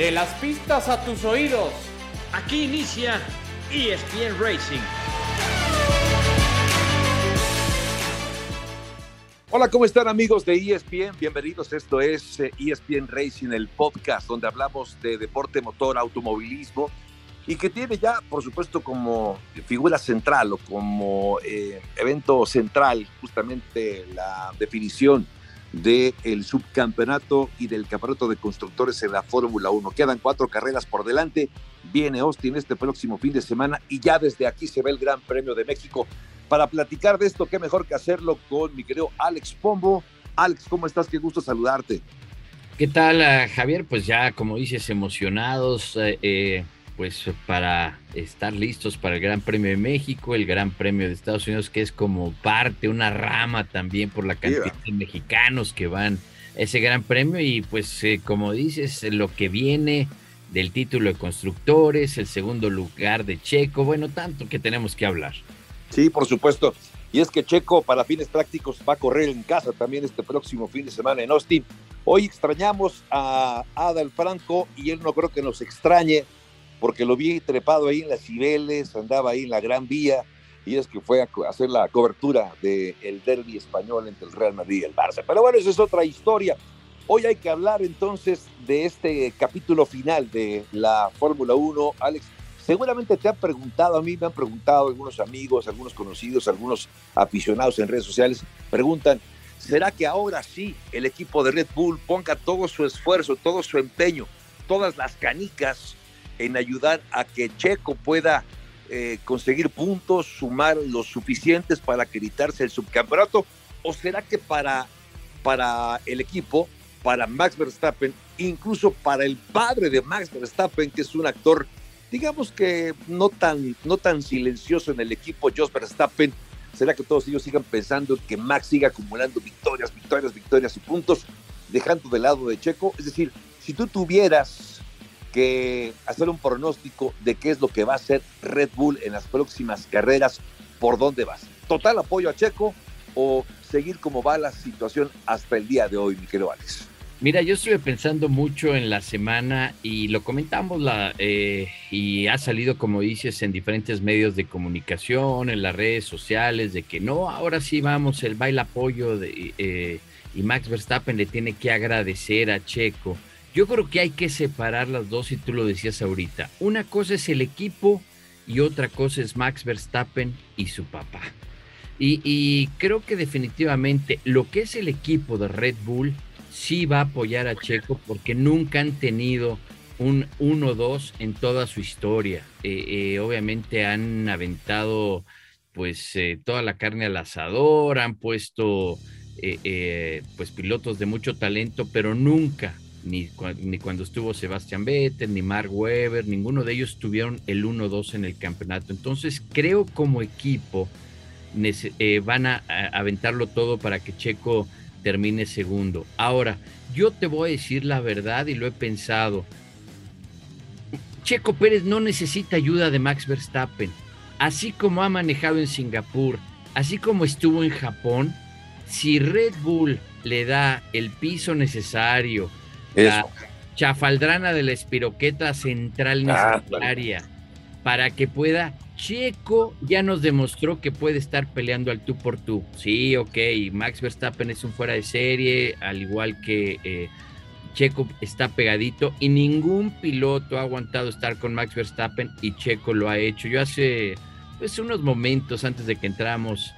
De las pistas a tus oídos. Aquí inicia ESPN Racing. Hola, ¿cómo están amigos de ESPN? Bienvenidos. Esto es ESPN Racing, el podcast donde hablamos de deporte motor, automovilismo y que tiene ya, por supuesto, como figura central o como eh, evento central justamente la definición del subcampeonato y del campeonato de constructores en la Fórmula 1. Quedan cuatro carreras por delante. Viene Austin este próximo fin de semana y ya desde aquí se ve el Gran Premio de México. Para platicar de esto, qué mejor que hacerlo con mi querido Alex Pombo. Alex, ¿cómo estás? Qué gusto saludarte. ¿Qué tal, ah, Javier? Pues ya, como dices, emocionados. Eh, eh pues para estar listos para el Gran Premio de México, el Gran Premio de Estados Unidos, que es como parte, una rama también por la cantidad de mexicanos que van a ese Gran Premio y pues eh, como dices, lo que viene del título de constructores, el segundo lugar de Checo, bueno, tanto que tenemos que hablar. Sí, por supuesto. Y es que Checo, para fines prácticos, va a correr en casa también este próximo fin de semana en Austin. Hoy extrañamos a Adal Franco y él no creo que nos extrañe porque lo vi trepado ahí en las Cibeles, andaba ahí en la Gran Vía, y es que fue a hacer la cobertura del el derby español entre el Real Madrid y el Barça. Pero bueno, esa es otra historia. Hoy hay que hablar entonces de este capítulo final de la Fórmula 1. Alex, seguramente te han preguntado, a mí me han preguntado algunos amigos, algunos conocidos, algunos aficionados en redes sociales, preguntan, ¿será que ahora sí el equipo de Red Bull ponga todo su esfuerzo, todo su empeño, todas las canicas en ayudar a que Checo pueda eh, conseguir puntos, sumar los suficientes para acreditarse el subcampeonato? ¿O será que para, para el equipo, para Max Verstappen, incluso para el padre de Max Verstappen, que es un actor, digamos que no tan, no tan silencioso en el equipo, Jos Verstappen, ¿será que todos ellos sigan pensando que Max siga acumulando victorias, victorias, victorias y puntos, dejando de lado de Checo? Es decir, si tú tuvieras que hacer un pronóstico de qué es lo que va a hacer Red Bull en las próximas carreras, por dónde vas. Total apoyo a Checo o seguir como va la situación hasta el día de hoy, mi querido. Mira, yo estuve pensando mucho en la semana y lo comentamos la, eh, y ha salido, como dices, en diferentes medios de comunicación, en las redes sociales, de que no, ahora sí vamos, el baile apoyo de, eh, y Max Verstappen le tiene que agradecer a Checo yo creo que hay que separar las dos y tú lo decías ahorita. Una cosa es el equipo y otra cosa es Max Verstappen y su papá. Y, creo que definitivamente lo que es el equipo de Red Bull sí va a apoyar a Checo porque nunca han tenido un 1-2 en toda su historia. Eh, eh, obviamente han aventado pues eh, toda la carne al asador, han puesto pues pilotos de mucho talento, pero nunca ni, cuando estuvo Sebastián Vettel, ni Mark Webber, ninguno de ellos tuvieron el 1-2 en el campeonato. Entonces creo como equipo eh, van a, aventarlo todo para que Checo termine segundo. Ahora, yo te voy a decir la verdad y lo he pensado. Checo Pérez no necesita ayuda de Max Verstappen. Así como ha manejado en Singapur, así como estuvo en Japón, si Red Bull le da el piso necesario, la chafaldrana de la espiroqueta central ah, necesaria para que pueda. Checo ya nos demostró que puede estar peleando al tú por tú. Sí, ok, Max Verstappen es un fuera de serie, al igual que eh, Checo está pegadito y ningún piloto ha aguantado estar con Max Verstappen y Checo lo ha hecho. Yo hace pues, unos momentos antes de que entramos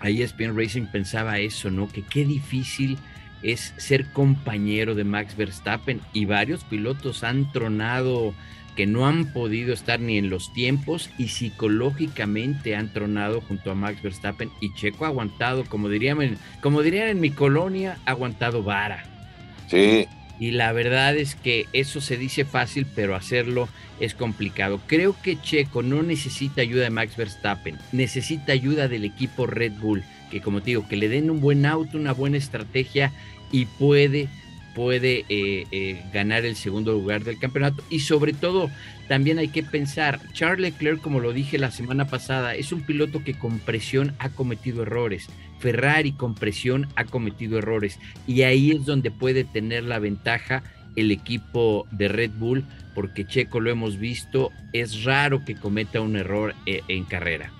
a ESPN Racing pensaba eso, ¿no? Que qué difícil es ser compañero de Max Verstappen y varios pilotos han tronado que no han podido estar ni en los tiempos y psicológicamente han tronado junto a Max Verstappen y Checo ha aguantado, como dirían, como dirían en mi colonia, ha aguantado vara. Sí. Y la verdad es que eso se dice fácil, pero hacerlo es complicado. Creo que Checo no necesita ayuda de Max Verstappen, necesita ayuda del equipo Red Bull que como te digo, que le den un buen auto, una buena estrategia y puede, puede eh, eh, ganar el segundo lugar del campeonato. Y sobre todo, también hay que pensar, Charles Leclerc, como lo dije la semana pasada, es un piloto que con presión ha cometido errores. Ferrari con presión ha cometido errores. Y ahí es donde puede tener la ventaja el equipo de Red Bull, porque Checo lo hemos visto, es raro que cometa un error eh, en carrera.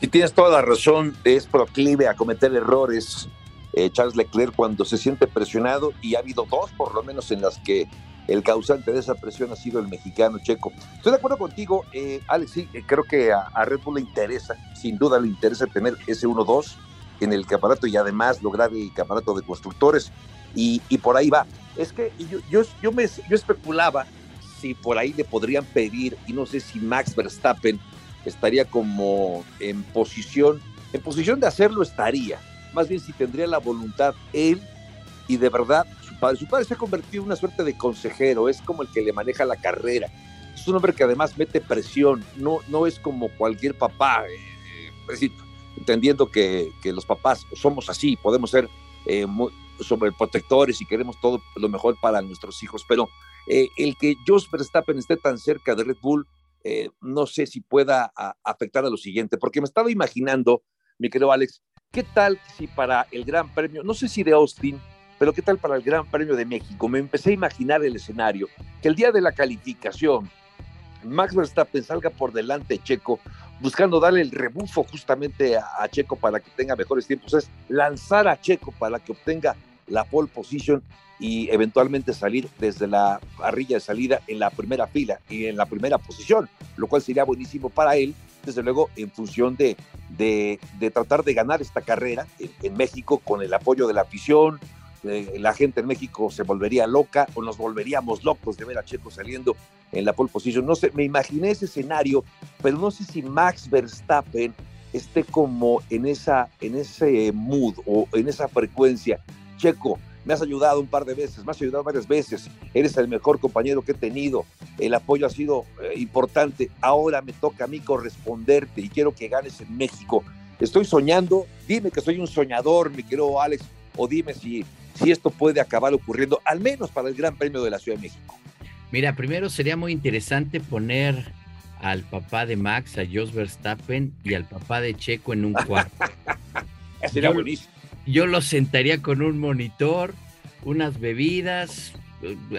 Y tienes toda la razón, es proclive a cometer errores eh, Charles Leclerc cuando se siente presionado y ha habido dos por lo menos en las que el causante de esa presión ha sido el mexicano Checo. Estoy de acuerdo contigo, eh, Alex, sí, creo que a, Red Bull le interesa, sin duda le interesa tener ese 1-2 en el campeonato y además lograr el campeonato de constructores y, por ahí va. Es que yo, yo, yo especulaba si por ahí le podrían pedir, y no sé si Max Verstappen estaría como en posición, en posición de hacerlo estaría, más bien si tendría la voluntad él y de verdad su padre. Su padre se ha convertido en una suerte de consejero, es como el que le maneja la carrera. Es un hombre que además mete presión, no, no es como cualquier papá, eh, eh, entendiendo que, que, los papás somos así, podemos ser eh, sobreprotectores y queremos todo lo mejor para nuestros hijos, pero eh, el que Jos Verstappen esté tan cerca de Red Bull, no sé si pueda afectar a lo siguiente, porque me estaba imaginando, mi querido Alex, ¿qué tal si para el Gran Premio, no sé si de Austin, pero ¿qué tal para el Gran Premio de México? Me empecé a imaginar el escenario, que el día de la calificación, Max Verstappen salga por delante Checo, buscando darle el rebufo justamente a, Checo para que tenga mejores tiempos, es lanzar a Checo para que obtenga la pole position y eventualmente salir desde la parrilla de salida en la primera fila y en la primera posición, lo cual sería buenísimo para él, desde luego en función de, de, tratar de ganar esta carrera en México con el apoyo de la afición, la gente en México se volvería loca o nos volveríamos locos de ver a Checo saliendo en la pole position. No sé, me imaginé ese escenario, pero no sé si Max Verstappen esté como en, esa, en ese mood o en esa frecuencia. Checo, me has ayudado un par de veces, me has ayudado varias veces, eres el mejor compañero que he tenido, el apoyo ha sido eh, importante, ahora me toca a mí corresponderte y quiero que ganes en México. Estoy soñando, dime que soy un soñador, mi querido Alex, o dime si si esto puede acabar ocurriendo, al menos para el Gran Premio de la Ciudad de México. Mira, primero sería muy interesante poner al papá de Max, a Jos Verstappen y al papá de Checo en un cuarto. sería yo, buenísimo. Yo los sentaría con un monitor, unas bebidas,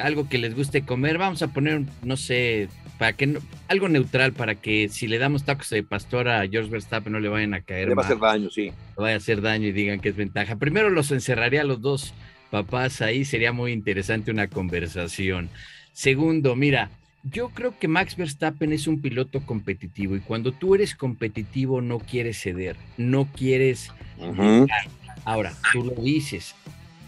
algo que les guste comer. Vamos a poner, no sé, para que algo neutral para que si le damos tacos de pastor a George Verstappen no le vayan a caer. Le va a hacer daño, sí. Le vaya a hacer daño y digan que es ventaja. Primero los encerraría a los dos papás ahí, sería muy interesante una conversación. Segundo, mira, yo creo que Max Verstappen es un piloto competitivo y cuando tú eres competitivo no quieres ceder, no quieres... Ahora, tú lo dices,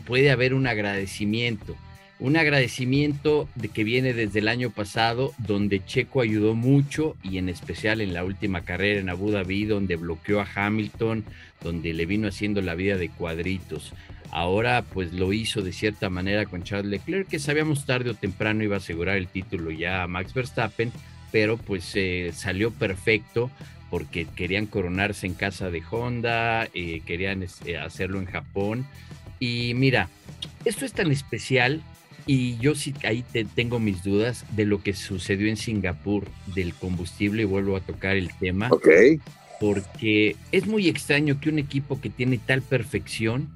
puede haber un agradecimiento un agradecimiento de que viene desde el año pasado, donde Checo ayudó mucho y en especial en la última carrera en Abu Dhabi, donde bloqueó a Hamilton, donde le vino haciendo la vida de cuadritos. Ahora pues lo hizo de cierta manera con Charles Leclerc, que sabíamos tarde o temprano iba a asegurar el título ya a Max Verstappen, pero pues eh, salió perfecto porque querían coronarse en casa de Honda, eh, querían este, hacerlo en Japón. Y mira, esto es tan especial y yo sí ahí te, tengo mis dudas de lo que sucedió en Singapur del combustible y vuelvo a tocar el tema. Ok. Porque es muy extraño que un equipo que tiene tal perfección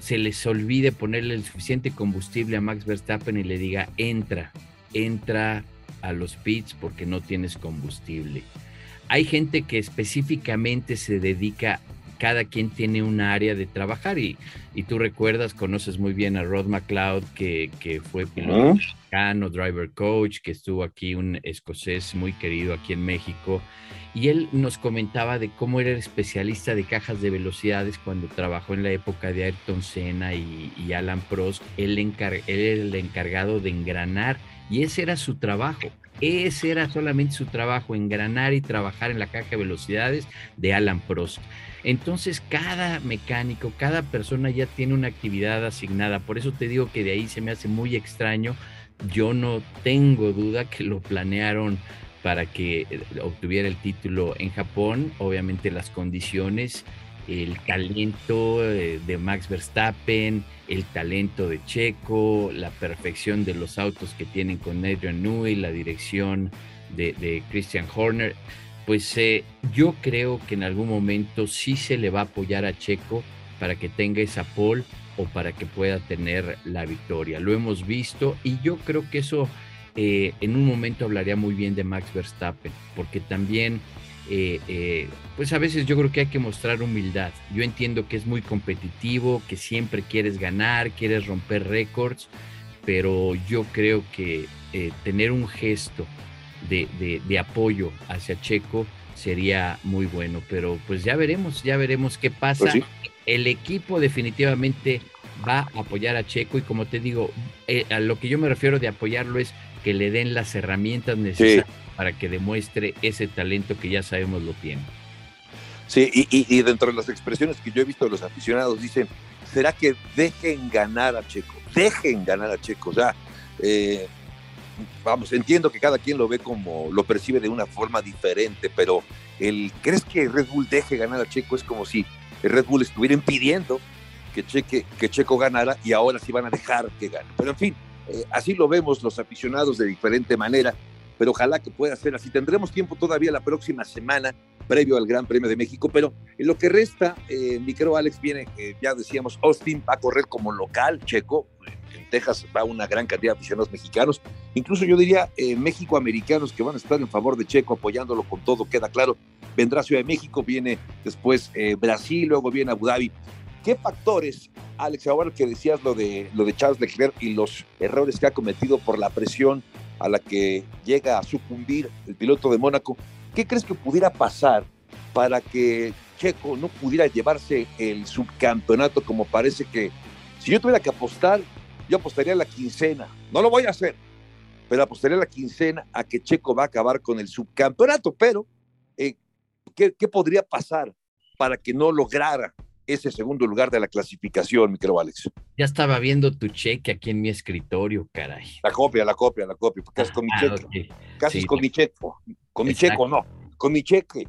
se les olvide ponerle el suficiente combustible a Max Verstappen y le diga, entra, entra a los pits porque no tienes combustible. Hay gente que específicamente se dedica cada quien tiene un área de trabajar y, y tú recuerdas, conoces muy bien a Rod McLeod, que, que fue piloto mexicano, driver coach, que estuvo aquí, un escocés muy querido aquí en México, y él nos comentaba de cómo era el especialista de cajas de velocidades cuando trabajó en la época de Ayrton Senna y, Alan Prost, él, él era el encargado de engranar y ese era su trabajo. Ese era solamente su trabajo, engranar y trabajar en la caja de velocidades de Alan Prost. Entonces cada mecánico, cada persona ya tiene una actividad asignada. Por eso te digo que de ahí se me hace muy extraño. Yo no tengo duda que lo planearon para que eh, obtuviera el título en Japón. Obviamente las condiciones, el talento eh, de Max Verstappen, el talento de Checo, la perfección de los autos que tienen con Adrian Newey, la dirección de, Christian Horner pues eh, yo creo que en algún momento sí se le va a apoyar a Checo para que tenga esa pole o para que pueda tener la victoria. Lo hemos visto y yo creo que eso eh, en un momento hablaría muy bien de Max Verstappen, porque también, eh, eh, pues a veces yo creo que hay que mostrar humildad. Yo entiendo que es muy competitivo, que siempre quieres ganar, quieres romper récords, pero yo creo que tener un gesto de, apoyo hacia Checo sería muy bueno, pero pues ya veremos, ya veremos qué pasa. Pues El equipo definitivamente va a apoyar a Checo y como te digo, a lo que yo me refiero de apoyarlo es que le den las herramientas necesarias para que demuestre ese talento que ya sabemos lo tiene. Sí, y, dentro de las expresiones que yo he visto de los aficionados, dicen, ¿será que dejen ganar a Checo? Dejen ganar a Checo. O sea, eh, vamos, entiendo que cada quien lo ve como, lo percibe de una forma diferente, pero el, ¿crees que Red Bull deje ganar a Checo? Es como si el Red Bull estuviera impidiendo que, Checo ganara y ahora sí van a dejar que gane. Pero en fin, eh, así lo vemos los aficionados de diferente manera, pero ojalá que pueda ser así. Tendremos tiempo todavía la próxima semana previo al Gran Premio de México, pero en lo que resta, eh, mi Alex viene, eh, ya decíamos, Austin va a correr como local checo, en Texas va una gran cantidad de aficionados mexicanos, incluso yo diría eh, México-americanos que van a estar en favor de Checo, apoyándolo con todo, queda claro. Vendrá Ciudad de México, viene después Brasil, luego viene Abu Dhabi. ¿Qué factores, Alex, ahora que decías lo de, lo de Charles Leclerc y los errores que ha cometido por la presión a la que llega a sucumbir el piloto de Mónaco, ¿qué crees que pudiera pasar para que Checo no pudiera llevarse el subcampeonato como parece que, si yo tuviera que apostar, yo apostaría a la quincena, no lo voy a hacer, pero apostaría a la quincena a que Checo va a acabar con el subcampeonato, pero eh, ¿qué, ¿qué podría pasar para que no lograra ese segundo lugar de la clasificación, mi querido Alex. Ya estaba viendo tu cheque aquí en mi escritorio, caray. La copia, la copia, la copia, porque es con mi ah, cheque. Casi es con mi cheque. Con mi cheque, no. Con mi cheque.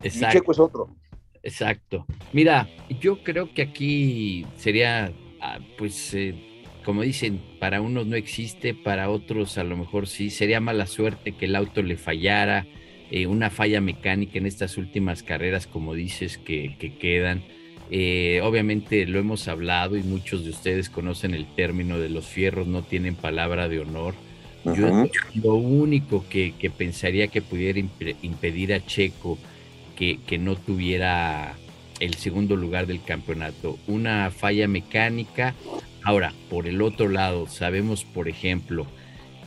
Exacto. Mi cheque es otro. Exacto. Mira, yo creo que aquí sería, ah, pues, eh, como dicen, para unos no existe, para otros a lo mejor sí. Sería mala suerte que el auto le fallara, eh, una falla mecánica en estas últimas carreras, como dices, que, que quedan eh, obviamente lo hemos hablado y muchos de ustedes conocen el término de los fierros no tienen palabra de honor. Yo lo único que, pensaría que pudiera impedir a Checo que, que, no tuviera el segundo lugar del campeonato, una falla mecánica. Ahora, por el otro lado, sabemos, por ejemplo,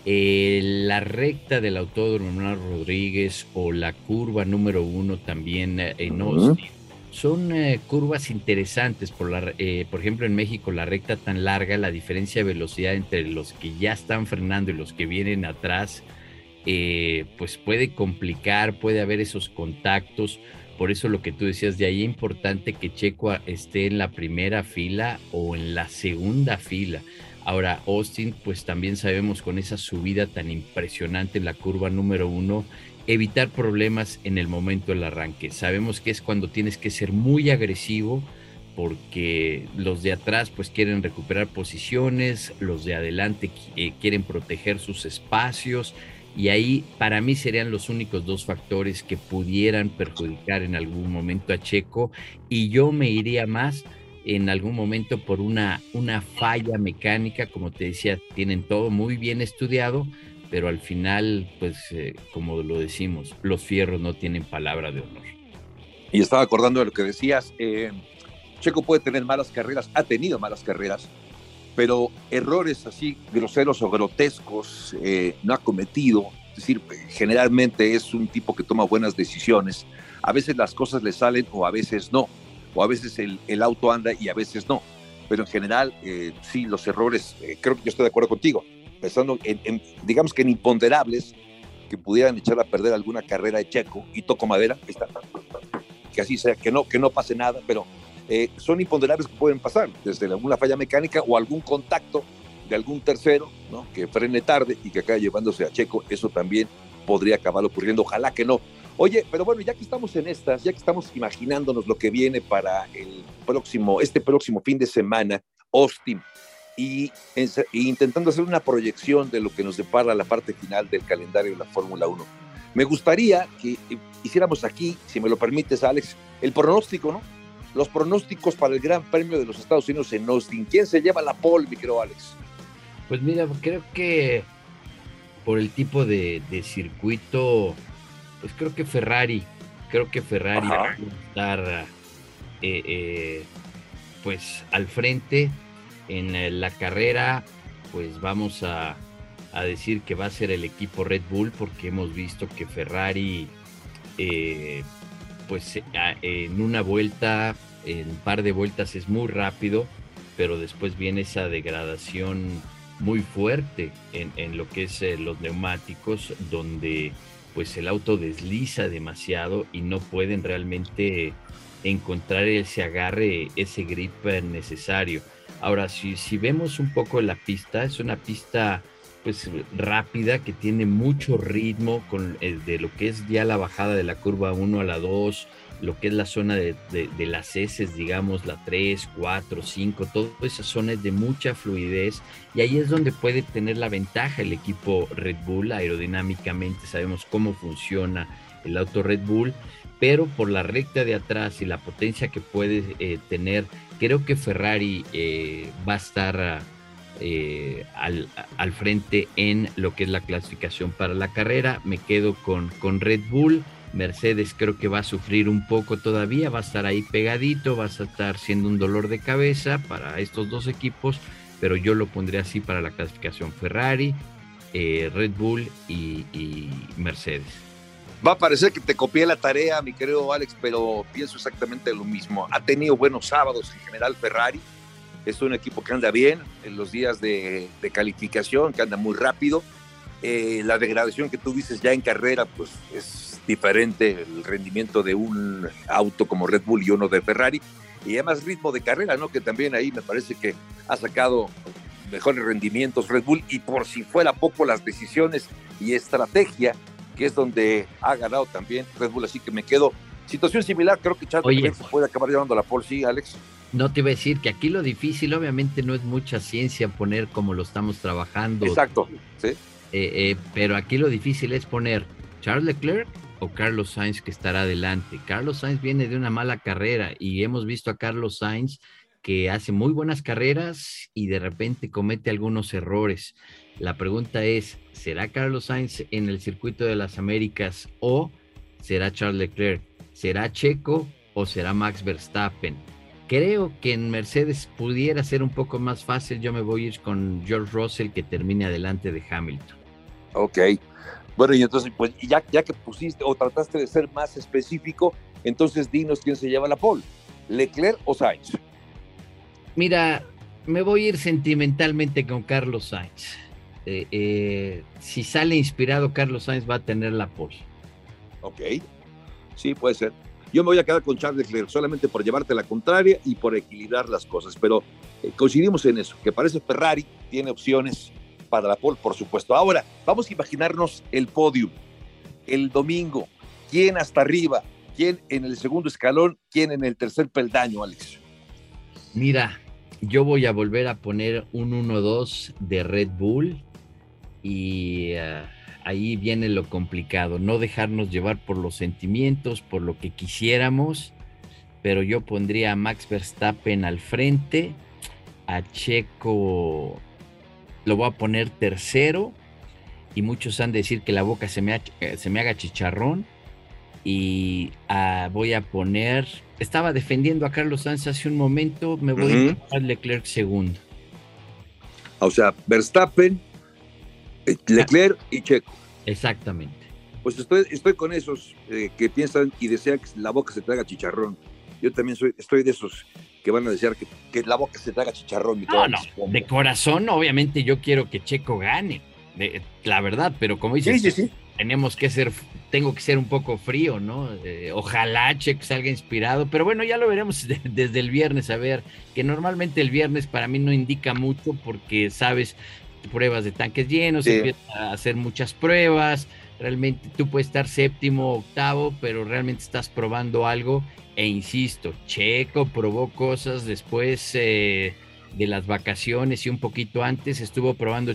eh, la recta del Autódromo Rodríguez o la curva número uno también eh, en Austin son eh, curvas interesantes, por, la, eh, por ejemplo en México la recta tan larga, la diferencia de velocidad entre los que ya están frenando y los que vienen atrás, eh, pues puede complicar, puede haber esos contactos, por eso lo que tú decías, de ahí es importante que Checo esté en la primera fila o en la segunda fila. Ahora, Austin, pues también sabemos con esa subida tan impresionante en la curva número uno, evitar problemas en el momento del arranque. Sabemos que es cuando tienes que ser muy agresivo porque los de atrás pues quieren recuperar posiciones, los de adelante eh, quieren proteger sus espacios y ahí para mí serían los únicos dos factores que pudieran perjudicar en algún momento a Checo y yo me iría más en algún momento por una, una falla mecánica, como te decía, tienen todo muy bien estudiado, pero al final, pues, eh, como lo decimos, los fierros no tienen palabra de honor. Y estaba acordando de lo que decías, eh, Checo puede tener malas carreras, ha tenido malas carreras, pero errores así groseros o grotescos eh, no ha cometido. Es decir, generalmente es un tipo que toma buenas decisiones. A veces las cosas le salen o a veces no. O a veces el, el auto anda y a veces no. Pero en general, sí, los errores, creo que yo estoy de acuerdo contigo pensando en, digamos que en imponderables que pudieran echar a perder alguna carrera de Checo y toco madera, está, que así sea, que no, que no pase nada, pero eh, son imponderables que pueden pasar, desde alguna falla mecánica o algún contacto de algún tercero, ¿no? Que frene tarde y que acabe llevándose a Checo, eso también podría acabar ocurriendo, ojalá que no. Oye, pero bueno, ya que estamos en estas, ya que estamos imaginándonos lo que viene para el próximo, este próximo fin de semana, Austin, y, intentando hacer una proyección de lo que nos depara la parte final del calendario de la Fórmula 1. Me gustaría que hiciéramos aquí, si me lo permites, Alex, el pronóstico, ¿no? los pronósticos para el Gran Premio de los Estados Unidos en Austin. ¿Quién se lleva la pole, mi querido Alex? Pues mira, creo que por el tipo de, circuito, pues creo que Ferrari, creo que Ferrari va a estar eh, eh, pues al frente en la carrera, pues vamos a, a, decir que va a ser el equipo Red Bull porque hemos visto que Ferrari eh, pues en una vuelta, en un par de vueltas es muy rápido, pero después viene esa degradación muy fuerte en, lo que es eh, los neumáticos, donde pues el auto desliza demasiado y no pueden realmente encontrar ese agarre, ese grip necesario. Ahora, si, si vemos un poco la pista, es una pista pues rápida, que tiene mucho ritmo con, eh, de lo que es ya la bajada de la curva 1 a la 2, lo que es la zona de, las S, digamos, la 3, 4, 5, toda esa zona es de mucha fluidez y ahí es donde puede tener la ventaja el equipo Red Bull aerodinámicamente, sabemos cómo funciona el auto Red Bull, pero por la recta de atrás y la potencia que puede eh, tener, creo que Ferrari eh, va a estar eh, al, al, frente en lo que es la clasificación para la carrera. Me quedo con, con Red Bull. Mercedes creo que va a sufrir un poco todavía, va a estar ahí pegadito, va a estar siendo un dolor de cabeza para estos dos equipos, pero yo lo pondría así para la clasificación Ferrari, Red Bull y, Mercedes. Va a parecer que te copié la tarea, mi querido Alex, pero pienso exactamente lo mismo. Ha tenido buenos sábados en general Ferrari, es un equipo que anda bien en los días de, calificación, que anda muy rápido. Eh, la degradación que tú dices ya en carrera, pues es diferente el rendimiento de un auto como Red Bull y uno de Ferrari. Y además ritmo de carrera, ¿no? Que también ahí me parece que ha sacado mejores rendimientos Red Bull y por si fuera poco las decisiones y estrategia, que es donde ha ganado también Red Bull. Así que me quedo. Situación similar, creo que Charles puede acabar llevando la pole, sí, Alex. No te iba a decir que aquí lo difícil, obviamente, no es mucha ciencia poner como lo estamos trabajando. Exacto, sí. Eh, eh, pero aquí lo difícil es poner Charles Leclerc o Carlos Sainz que estará adelante. Carlos Sainz viene de una mala carrera y hemos visto a Carlos Sainz que hace muy buenas carreras y de repente comete algunos errores. La pregunta es, ¿será Carlos Sainz en el circuito de las Américas o será Charles Leclerc? ¿Será Checo o será Max Verstappen? Creo que en Mercedes pudiera ser un poco más fácil. Yo me voy a ir con George Russell que termine adelante de Hamilton. Ok. Bueno, y entonces, pues ya, ya que pusiste o trataste de ser más específico, entonces dinos quién se lleva la pole, Leclerc o Sainz. Mira, me voy a ir sentimentalmente con Carlos Sainz. Eh, eh, si sale inspirado, Carlos Sainz va a tener la pole. Ok, sí, puede ser. Yo me voy a quedar con Charles Leclerc solamente por llevarte la contraria y por equilibrar las cosas, pero eh, coincidimos en eso, que parece Ferrari tiene opciones para la pole, por supuesto. Ahora, vamos a imaginarnos el podio, el domingo, quién hasta arriba, quién en el segundo escalón, quién en el tercer peldaño, Alex. Mira, yo voy a volver a poner un 1-2 de Red Bull y... Uh, ahí viene lo complicado, no dejarnos llevar por los sentimientos, por lo que quisiéramos, pero yo pondría a Max Verstappen al frente, a Checo lo voy a poner tercero y muchos han de decir que la boca se me, eh, se me haga chicharrón y ah, voy a poner, estaba defendiendo a Carlos Sainz hace un momento, me voy a poner Leclerc segundo. O sea, Verstappen, eh, Leclerc y Checo. Exactamente. Pues estoy, estoy con esos eh, que piensan y desean que la boca se traiga chicharrón. Yo también soy, estoy de esos que van a desear que, la boca se traiga chicharrón. no, no, de corazón, obviamente yo quiero que Checo gane, la verdad, pero como dices, tenemos que ser, tengo que ser un poco frío, ¿no? Eh, ojalá Checo salga inspirado, pero bueno, ya lo veremos desde el viernes, a ver, que normalmente el viernes para mí no indica mucho porque, sabes, pruebas de tanques llenos, a hacer muchas pruebas, realmente tú puedes estar séptimo, octavo, pero realmente estás probando algo. E insisto, Checo probó cosas después eh, de las vacaciones y un poquito antes estuvo probando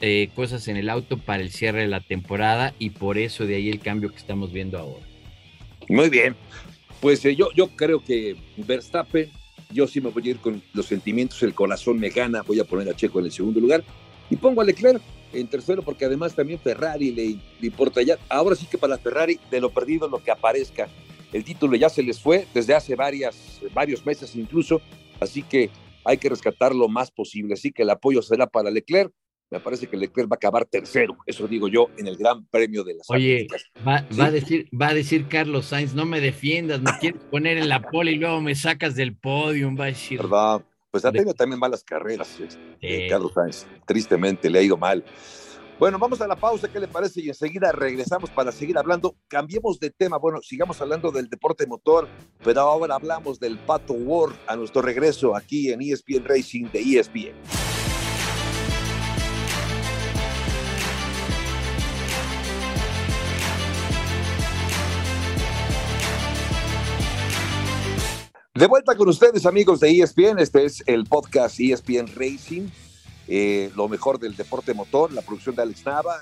eh, cosas en el auto para el cierre de la temporada y por eso de ahí el cambio que estamos viendo ahora. Muy bien. Pues eh, yo, yo creo que Verstappen, yo sí me voy a ir con los sentimientos, el corazón me gana, voy a poner a Checo en el segundo lugar y pongo a Leclerc en tercero porque además también Ferrari le, importa ya. Ahora sí que para Ferrari, de lo perdido, lo que aparezca. El título ya se les fue desde hace varias, varios meses incluso, así que hay que rescatar lo más posible. Así que el apoyo será para Leclerc me parece que Leclerc va a acabar tercero, eso digo yo, en el Gran Premio de las Oye, va, a decir, va a decir Carlos Sainz, no me defiendas, me quieres poner en la pole y luego me sacas del podio, va a decir. ¿Verdad? Pues ha tenido también malas carreras, este, Carlos Sainz, tristemente le ha ido mal. Bueno, vamos a la pausa, ¿qué le parece? Y enseguida regresamos para seguir hablando. Cambiemos de tema, bueno, sigamos hablando del deporte motor, pero ahora hablamos del Pato World a nuestro regreso aquí en ESPN Racing de ESPN. De vuelta con ustedes, amigos de ESPN. Este es el podcast ESPN Racing, eh, lo mejor del deporte motor, la producción de Alex Nava,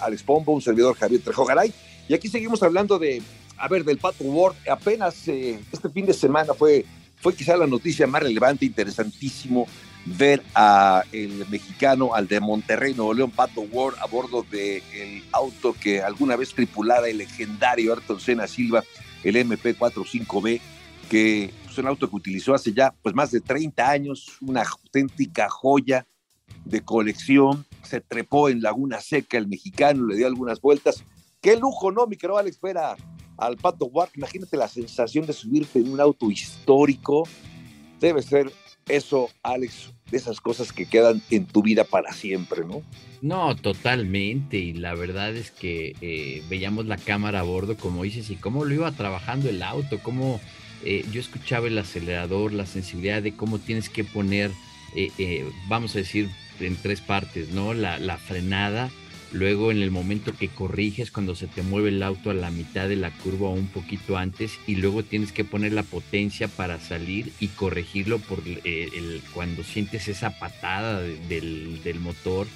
Alex Pombo, un servidor Javier Trejo Garay. Y aquí seguimos hablando de, a ver, del Pato World. Apenas eh, este fin de semana fue, fue quizá la noticia más relevante, interesantísimo ver a el mexicano, al de Monterrey, Nuevo León, Pato Ward, a bordo del el auto que alguna vez tripulara el legendario Ayrton Senna Silva, el MP45B que es un auto que utilizó hace ya pues más de 30 años, una auténtica joya de colección, se trepó en Laguna Seca el mexicano, le dio algunas vueltas. Qué lujo, ¿no, mi querido Alex? Espera al Pato Ward, imagínate la sensación de subirte en un auto histórico. Debe ser eso, Alex, de esas cosas que quedan en tu vida para siempre, ¿no? No, totalmente. Y la verdad es que eh, veíamos la cámara a bordo, como dices, y cómo lo iba trabajando el auto, cómo eh, yo escuchaba el acelerador, la sensibilidad de cómo tienes que poner, eh, vamos a decir, en tres partes, ¿no? La, la, frenada, luego en el momento que corriges, cuando se te mueve el auto a la mitad de la curva o un poquito antes, y luego tienes que poner la potencia para salir y corregirlo por el, cuando sientes esa patada del, del motor.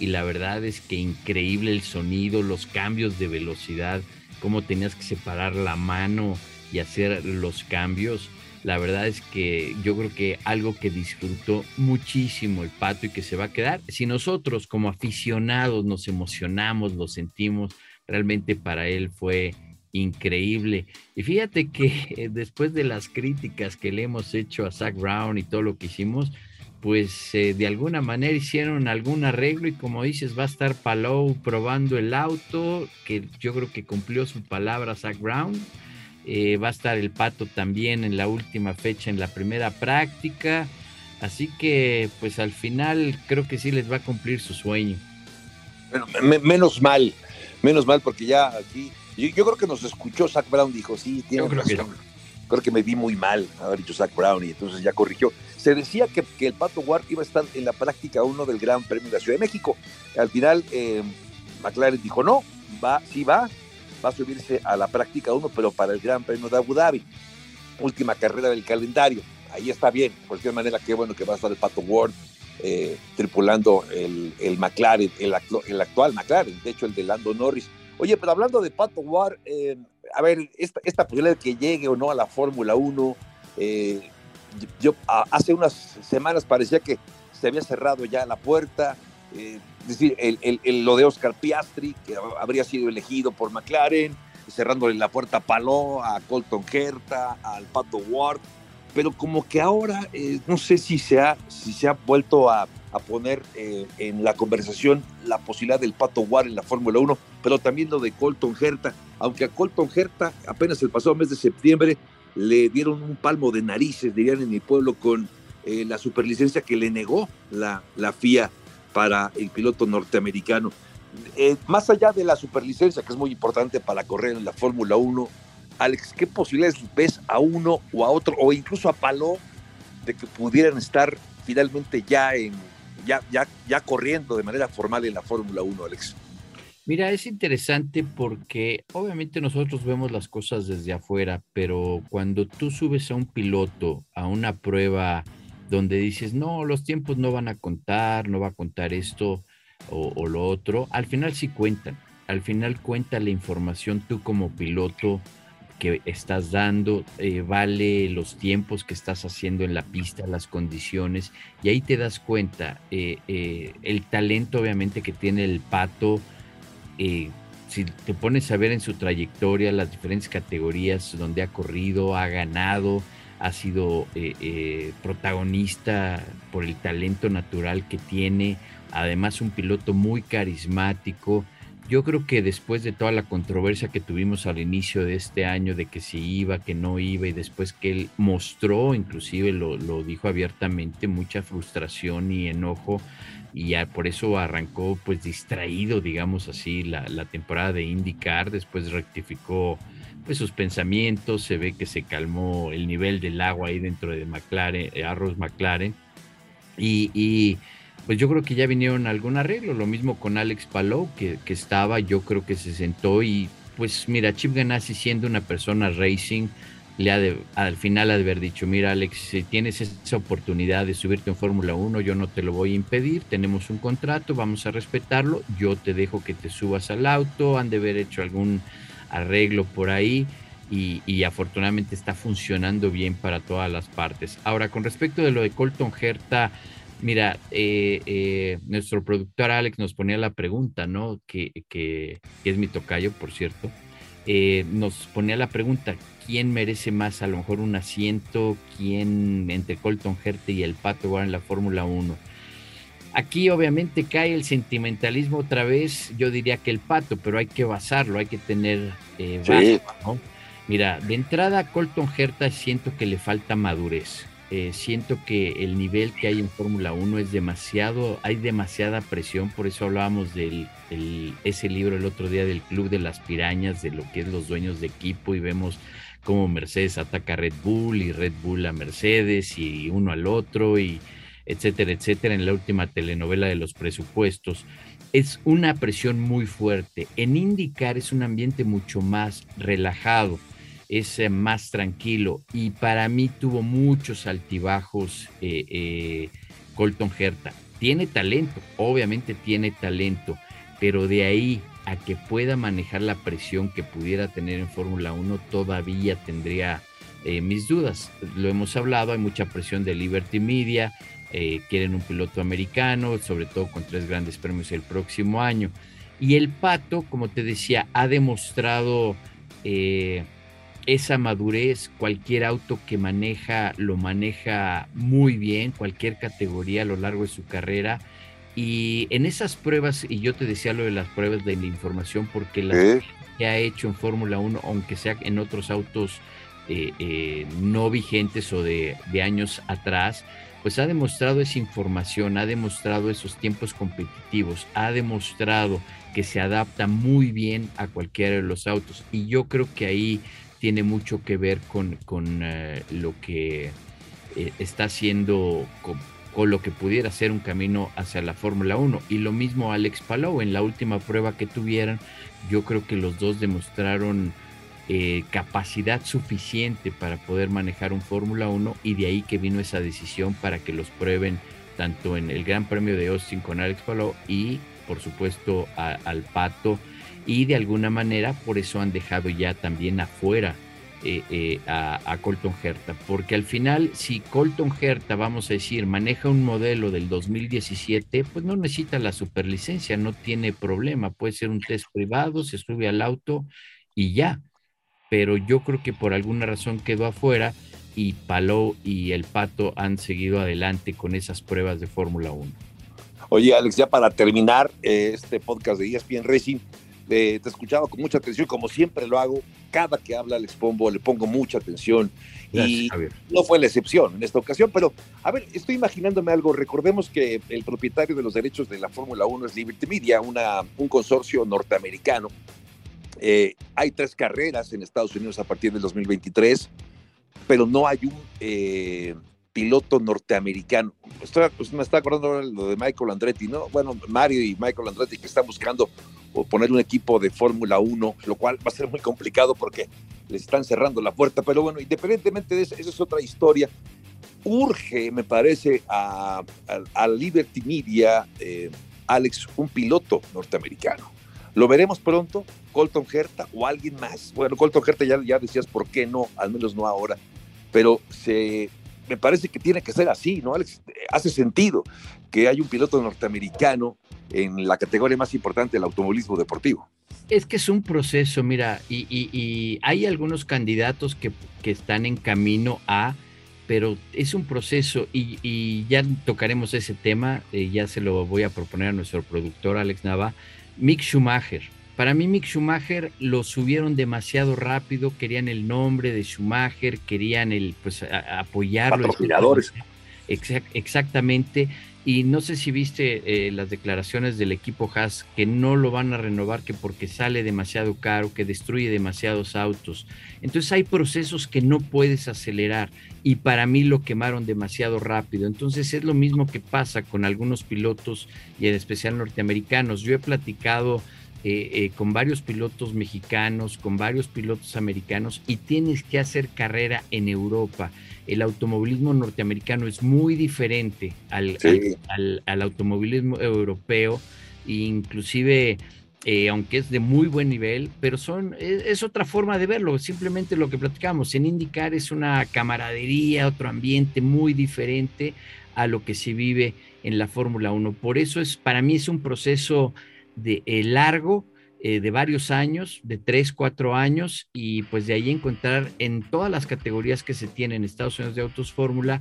Y la verdad es que increíble el sonido, los cambios de velocidad, cómo tenías que separar la mano y hacer los cambios. La verdad es que yo creo que algo que disfrutó muchísimo el pato y que se va a quedar, si nosotros como aficionados nos emocionamos, lo sentimos, realmente para él fue increíble. Y fíjate que después de las críticas que le hemos hecho a Zach Brown y todo lo que hicimos, pues eh, de alguna manera hicieron algún arreglo y como dices va a estar Palou probando el auto, que yo creo que cumplió su palabra Zach Brown eh, va a estar el Pato también en la última fecha en la primera práctica. Así que, pues al final creo que sí les va a cumplir su sueño. menos mal, menos mal, porque ya aquí, yo, creo que nos escuchó Zach Brown, dijo, sí, tiene creo razón. Que creo que me vi muy mal haber dicho Zach Brown y entonces ya corrigió. Se decía que, el Pato Ward iba a estar en la práctica uno del Gran Premio de la Ciudad de México. Al final, eh, McLaren dijo, no, va, sí va, va a subirse a la práctica 1, pero para el Gran Premio de Abu Dhabi. Última carrera del calendario. Ahí está bien. De cualquier manera, qué bueno que va a estar el Pato Ward eh, tripulando el, el McLaren, el, el, actual McLaren, de hecho el de Lando Norris. Oye, pero hablando de Pato Ward, eh, a ver, esta, esta posibilidad de que llegue o no a la Fórmula 1, eh, yo hace unas semanas parecía que se había cerrado ya la puerta, es decir, el, lo de Oscar Piastri, que habría sido elegido por McLaren, cerrándole la puerta a Paló, a Colton Herta, al Pato Ward, pero como que ahora eh, no sé si se ha, si se ha vuelto a, poner eh, en la conversación la posibilidad del Pato Ward en la Fórmula 1, pero también lo de Colton Herta, aunque a Colton Herta apenas el pasado mes de septiembre le dieron un palmo de narices, dirían en mi pueblo, con eh, la superlicencia que le negó la, la FIA para el piloto norteamericano. Eh, más allá de la superlicencia, que es muy importante para correr en la Fórmula 1, Alex, ¿qué posibilidades ves a uno o a otro, o incluso a Paló, de que pudieran estar finalmente ya, en, ya, ya, ya corriendo de manera formal en la Fórmula 1, Alex? Mira, es interesante porque obviamente nosotros vemos las cosas desde afuera, pero cuando tú subes a un piloto a una prueba donde dices, no, los tiempos no van a contar, no va a contar esto o, lo otro, al final sí cuentan. Al final cuenta la información tú como piloto, que estás dando, eh, vale los tiempos que estás haciendo en la pista, las condiciones, y ahí te das cuenta eh, eh, el talento obviamente que tiene el pato. si te pones a ver en su trayectoria las diferentes categorías donde ha corrido, ha ganado, ha sido protagonista por el talento natural que tiene, además un piloto muy carismático, yo creo que después de toda la controversia que tuvimos al inicio de este año, de que si iba, que no iba, y después que él mostró, inclusive lo, dijo abiertamente, mucha frustración y enojo, y por eso arrancó pues distraído, digamos así, la, temporada de IndyCar, después rectificó sus pensamientos, se ve que se calmó el nivel del agua ahí dentro de McLaren, eh, Arrows McLaren, y pues yo creo que ya vinieron algún arreglo. Lo mismo con Alex Palou, que, estaba, yo creo que se sentó y pues mira, Chip Ganassi siendo una persona racing, le ha al final ha de haber dicho, mira Alex, si tienes esa oportunidad de subirte en Fórmula 1, yo no te lo voy a impedir, tenemos un contrato, vamos a respetarlo, yo te dejo que te subas al auto, han de haber hecho algún arreglo por ahí. Y, afortunadamente está funcionando bien para todas las partes. Ahora, con respecto de lo de Colton Herta, Mira, eh, eh, nuestro productor Alex nos ponía la pregunta, ¿no? Que, es mi tocayo, por cierto. Eh, nos ponía la pregunta, ¿quién merece más a lo mejor un asiento? ¿Quién entre Colton Herta y el Pato en la Fórmula 1? Aquí obviamente cae el sentimentalismo otra vez, yo diría que el Pato, pero hay que basarlo, hay que tener base, ¿no? Mira, de entrada Colton Herta siento que le falta madurez eh, siento que el nivel que hay en Fórmula 1 es demasiado, hay demasiada presión, por eso hablábamos de ese libro el otro día del Club de las Pirañas, de lo que es los dueños de equipo y vemos cómo Mercedes ataca a Red Bull y Red Bull a Mercedes y uno al otro y etcétera, etcétera, en la última telenovela de los presupuestos. Es una presión muy fuerte. En IndyCar es un ambiente mucho más relajado es eh, más tranquilo y para mí tuvo muchos altibajos eh, eh, Colton Herta. Tiene talento, obviamente tiene talento, pero de ahí a que pueda manejar la presión que pudiera tener en Fórmula 1 todavía tendría mis dudas. Lo hemos hablado, hay mucha presión de Liberty Media, quieren un piloto americano, sobre todo con tres grandes premios el próximo año. Y el Pato, como te decía, ha demostrado esa madurez, cualquier auto que maneja, lo maneja muy bien, cualquier categoría a lo largo de su carrera. Y en esas pruebas, y yo te decía lo de las pruebas de la información, porque las que ha hecho en Fórmula 1, aunque sea en otros autos eh, eh, no vigentes o de, de años atrás, pues ha demostrado esa información, ha demostrado esos tiempos competitivos, ha demostrado que se adapta muy bien a cualquiera de los autos. Y yo creo que ahí tiene mucho que ver con, eh, lo que eh, está haciendo, con, lo que pudiera ser un camino hacia la Fórmula 1. Y lo mismo Alex Palou, en la última prueba que tuvieron, yo creo que los dos demostraron eh, capacidad suficiente para poder manejar un Fórmula 1 y de ahí que vino esa decisión para que los prueben tanto en el Gran Premio de Austin con Alex Palou y por supuesto al Pato. Y de alguna manera por eso han dejado ya también afuera eh, eh, a, Colton Herta, porque al final si Colton Herta, vamos a decir, maneja un modelo del 2017, pues no necesita la superlicencia, no tiene problema, puede ser un test privado, se sube al auto y ya, pero yo creo que por alguna razón quedó afuera y Palou y el Pato han seguido adelante con esas pruebas de Fórmula 1. Oye, Alex, ya para terminar eh, este podcast de ESPN Racing, eh, te escuchaba con mucha atención, como siempre lo hago. Cada que habla Alex Pombo le pongo mucha atención. y no fue la excepción en esta ocasión, pero a ver, estoy imaginándome algo. Recordemos que el propietario de los derechos de la Fórmula 1 es Liberty Media, una, un consorcio norteamericano. Eh, hay tres carreras en Estados Unidos a partir del 2023, pero no hay un eh, piloto norteamericano. Pues me está acordando lo de Michael Andretti, ¿no? Bueno, Mario y Michael Andretti que están buscando poner un equipo de Fórmula 1, lo cual va a ser muy complicado porque les están cerrando la puerta. Pero bueno, independientemente de eso, esa es otra historia. Urge, me parece, a, Liberty Media, eh, Alex, un piloto norteamericano. ¿Lo veremos pronto? ¿Colton Herta o alguien más? Bueno, Colton Herta ya, ya decías por qué no, al menos no ahora, pero se, me parece que tiene que ser así, ¿no, Alex? Hace sentido que hay un piloto norteamericano en la categoría más importante del automovilismo deportivo. Es que es un proceso, mira, y, hay algunos candidatos que, están en camino a, pero es un proceso y, ya tocaremos ese tema, eh, ya se lo voy a proponer a nuestro productor Alex Nava, Mick Schumacher. Para mí Mick Schumacher lo subieron demasiado rápido, querían el nombre de Schumacher, querían el pues apoyarlo. Patrocinadores. exactamente. Y no sé si viste eh, las declaraciones del equipo Haas que no lo van a renovar que porque sale demasiado caro, que destruye demasiados autos. Entonces hay procesos que no puedes acelerar y para mí lo quemaron demasiado rápido. Entonces es lo mismo que pasa con algunos pilotos y en especial norteamericanos. Yo he platicado eh, eh, con varios pilotos mexicanos, con varios pilotos americanos y tienes que hacer carrera en Europa. El automovilismo norteamericano es muy diferente al, al, automovilismo europeo, inclusive eh, aunque es de muy buen nivel, pero son, es, otra forma de verlo, simplemente lo que platicamos, en indicar es una camaradería, otro ambiente muy diferente a lo que se vive en la Fórmula 1. Por eso es, para mí es un proceso de eh, largo, eh, de varios años, de tres, cuatro años, y pues de ahí encontrar en todas las categorías que se tienen en Estados Unidos de Autos Fórmula,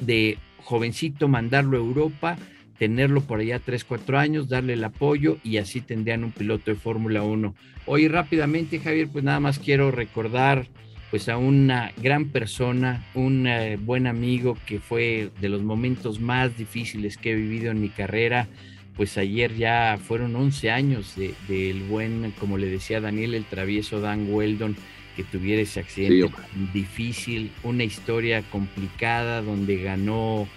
de jovencito mandarlo a Europa, tenerlo por allá tres, cuatro años, darle el apoyo y así tendrían un piloto de Fórmula 1. Hoy rápidamente, Javier, pues nada más quiero recordar pues a una gran persona, un eh, buen amigo que fue de los momentos más difíciles que he vivido en mi carrera, pues ayer ya fueron 11 años del buen, como le decía Daniel, el travieso Dan Weldon, que tuviera ese accidente difícil, una historia complicada donde ganó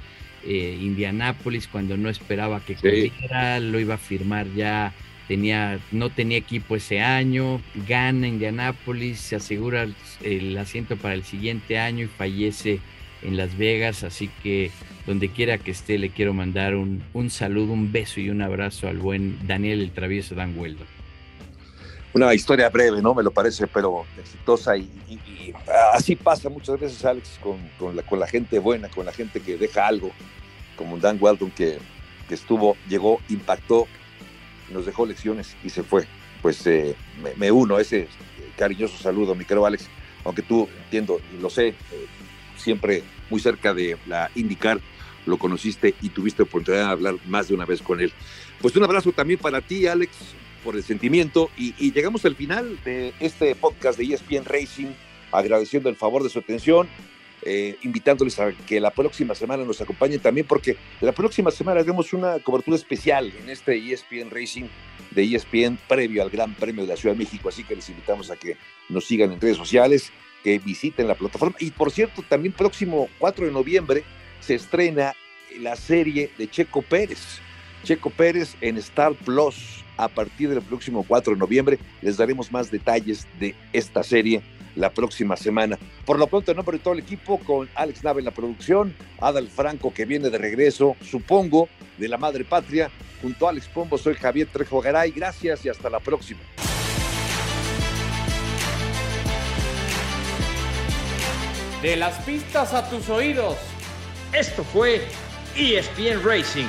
eh, Indianápolis cuando no esperaba que corriera, lo iba a firmar ya, tenía, no tenía equipo ese año, gana Indianápolis, se asegura el asiento para el siguiente año y fallece en Las Vegas, así que donde quiera que esté le quiero mandar un, un saludo, un beso y un abrazo al buen Daniel el Travieso Dan Weldon. Una historia breve, ¿no? Me lo parece, pero exitosa y, así pasa muchas veces, Alex, con, con, la, gente buena, con la gente que deja algo, como Dan Weldon que, que estuvo, llegó, impactó, nos dejó lecciones y se fue. Pues eh, me, uno a ese cariñoso saludo, mi querido Alex, aunque tú entiendo, lo sé, eh, siempre muy cerca de la IndyCar, lo conociste y tuviste oportunidad de hablar más de una vez con él. Pues un abrazo también para ti, Alex, por el sentimiento. Y, llegamos al final de este podcast de ESPN Racing, agradeciendo el favor de su atención, eh, invitándoles a que la próxima semana nos acompañen también, porque la próxima semana haremos una cobertura especial en este ESPN Racing de ESPN previo al Gran Premio de la Ciudad de México. Así que les invitamos a que nos sigan en redes sociales que visiten la plataforma. Y por cierto, también próximo 4 de noviembre se estrena la serie de Checo Pérez. Checo Pérez en Star Plus a partir del próximo 4 de noviembre. Les daremos más detalles de esta serie la próxima semana. Por lo pronto, en nombre de todo el equipo, con Alex Nave en la producción, Adal Franco que viene de regreso, supongo, de la madre patria, junto a Alex Pombo, soy Javier Trejo Garay. Gracias y hasta la próxima. De las pistas a tus oídos. Esto fue ESPN Racing